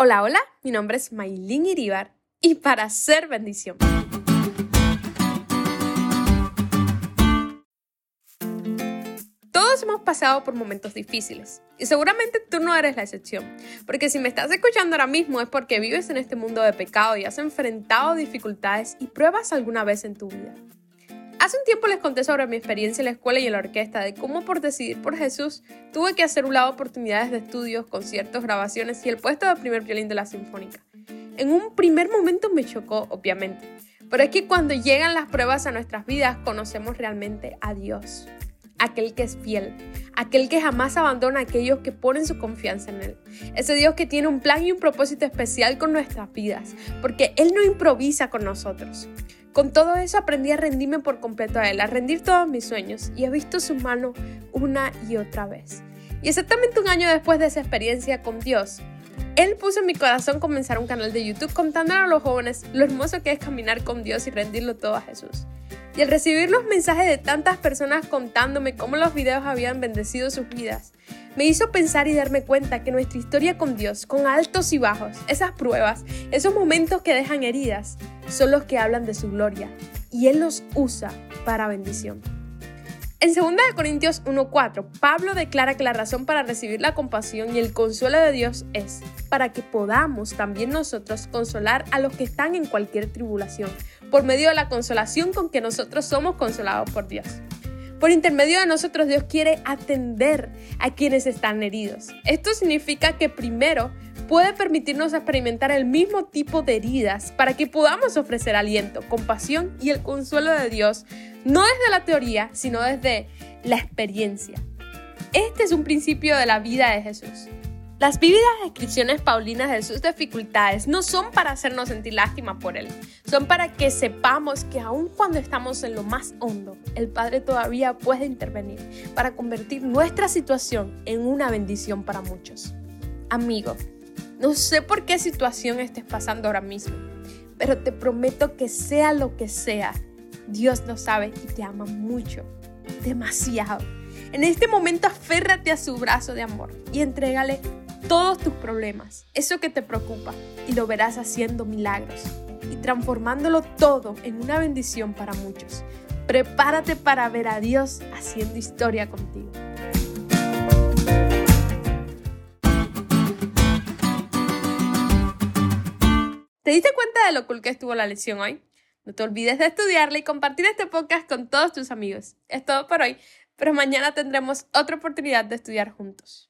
Hola, hola, mi nombre es Maylin Iribar y para ser bendición. Todos hemos pasado por momentos difíciles y seguramente tú no eres la excepción, porque si me estás escuchando ahora mismo es porque vives en este mundo de pecado y has enfrentado dificultades y pruebas alguna vez en tu vida. Hace un tiempo les conté sobre mi experiencia en la escuela y en la orquesta, de cómo por decidir por Jesús tuve que hacer un lado oportunidades de estudios, conciertos, grabaciones y el puesto de primer violín de la Sinfónica. En un primer momento me chocó, obviamente, pero es que cuando llegan las pruebas a nuestras vidas conocemos realmente a Dios, aquel que es fiel, aquel que jamás abandona a aquellos que ponen su confianza en Él. Ese Dios que tiene un plan y un propósito especial con nuestras vidas, porque Él no improvisa con nosotros. Con todo eso aprendí a rendirme por completo a Él, a rendir todos mis sueños y he visto su mano una y otra vez. Y exactamente un año después de esa experiencia con Dios, Él puso en mi corazón comenzar un canal de YouTube contándole a los jóvenes lo hermoso que es caminar con Dios y rendirlo todo a Jesús. Y al recibir los mensajes de tantas personas contándome cómo los videos habían bendecido sus vidas, me hizo pensar y darme cuenta que nuestra historia con Dios, con altos y bajos, esas pruebas, esos momentos que dejan heridas, son los que hablan de su gloria y Él los usa para bendición. En 2 Corintios 1.4, Pablo declara que la razón para recibir la compasión y el consuelo de Dios es para que podamos también nosotros consolar a los que están en cualquier tribulación, por medio de la consolación con que nosotros somos consolados por Dios. Por intermedio de nosotros Dios quiere atender a quienes están heridos. Esto significa que primero puede permitirnos experimentar el mismo tipo de heridas para que podamos ofrecer aliento, compasión y el consuelo de Dios, no desde la teoría, sino desde la experiencia. Este es un principio de la vida de Jesús. Las vívidas descripciones paulinas de sus dificultades no son para hacernos sentir lástima por Él, son para que sepamos que aun cuando estamos en lo más hondo, el Padre todavía puede intervenir para convertir nuestra situación en una bendición para muchos. Amigo, no sé por qué situación estés pasando ahora mismo, pero te prometo que sea lo que sea, Dios lo sabe y te ama mucho, demasiado. En este momento aférrate a su brazo de amor y entrégale todos tus problemas, eso que te preocupa, y lo verás haciendo milagros y transformándolo todo en una bendición para muchos. Prepárate para ver a Dios haciendo historia contigo. ¿Te diste cuenta de lo cool que estuvo la lección hoy? No te olvides de estudiarla y compartir este podcast con todos tus amigos. Es todo por hoy, pero mañana tendremos otra oportunidad de estudiar juntos.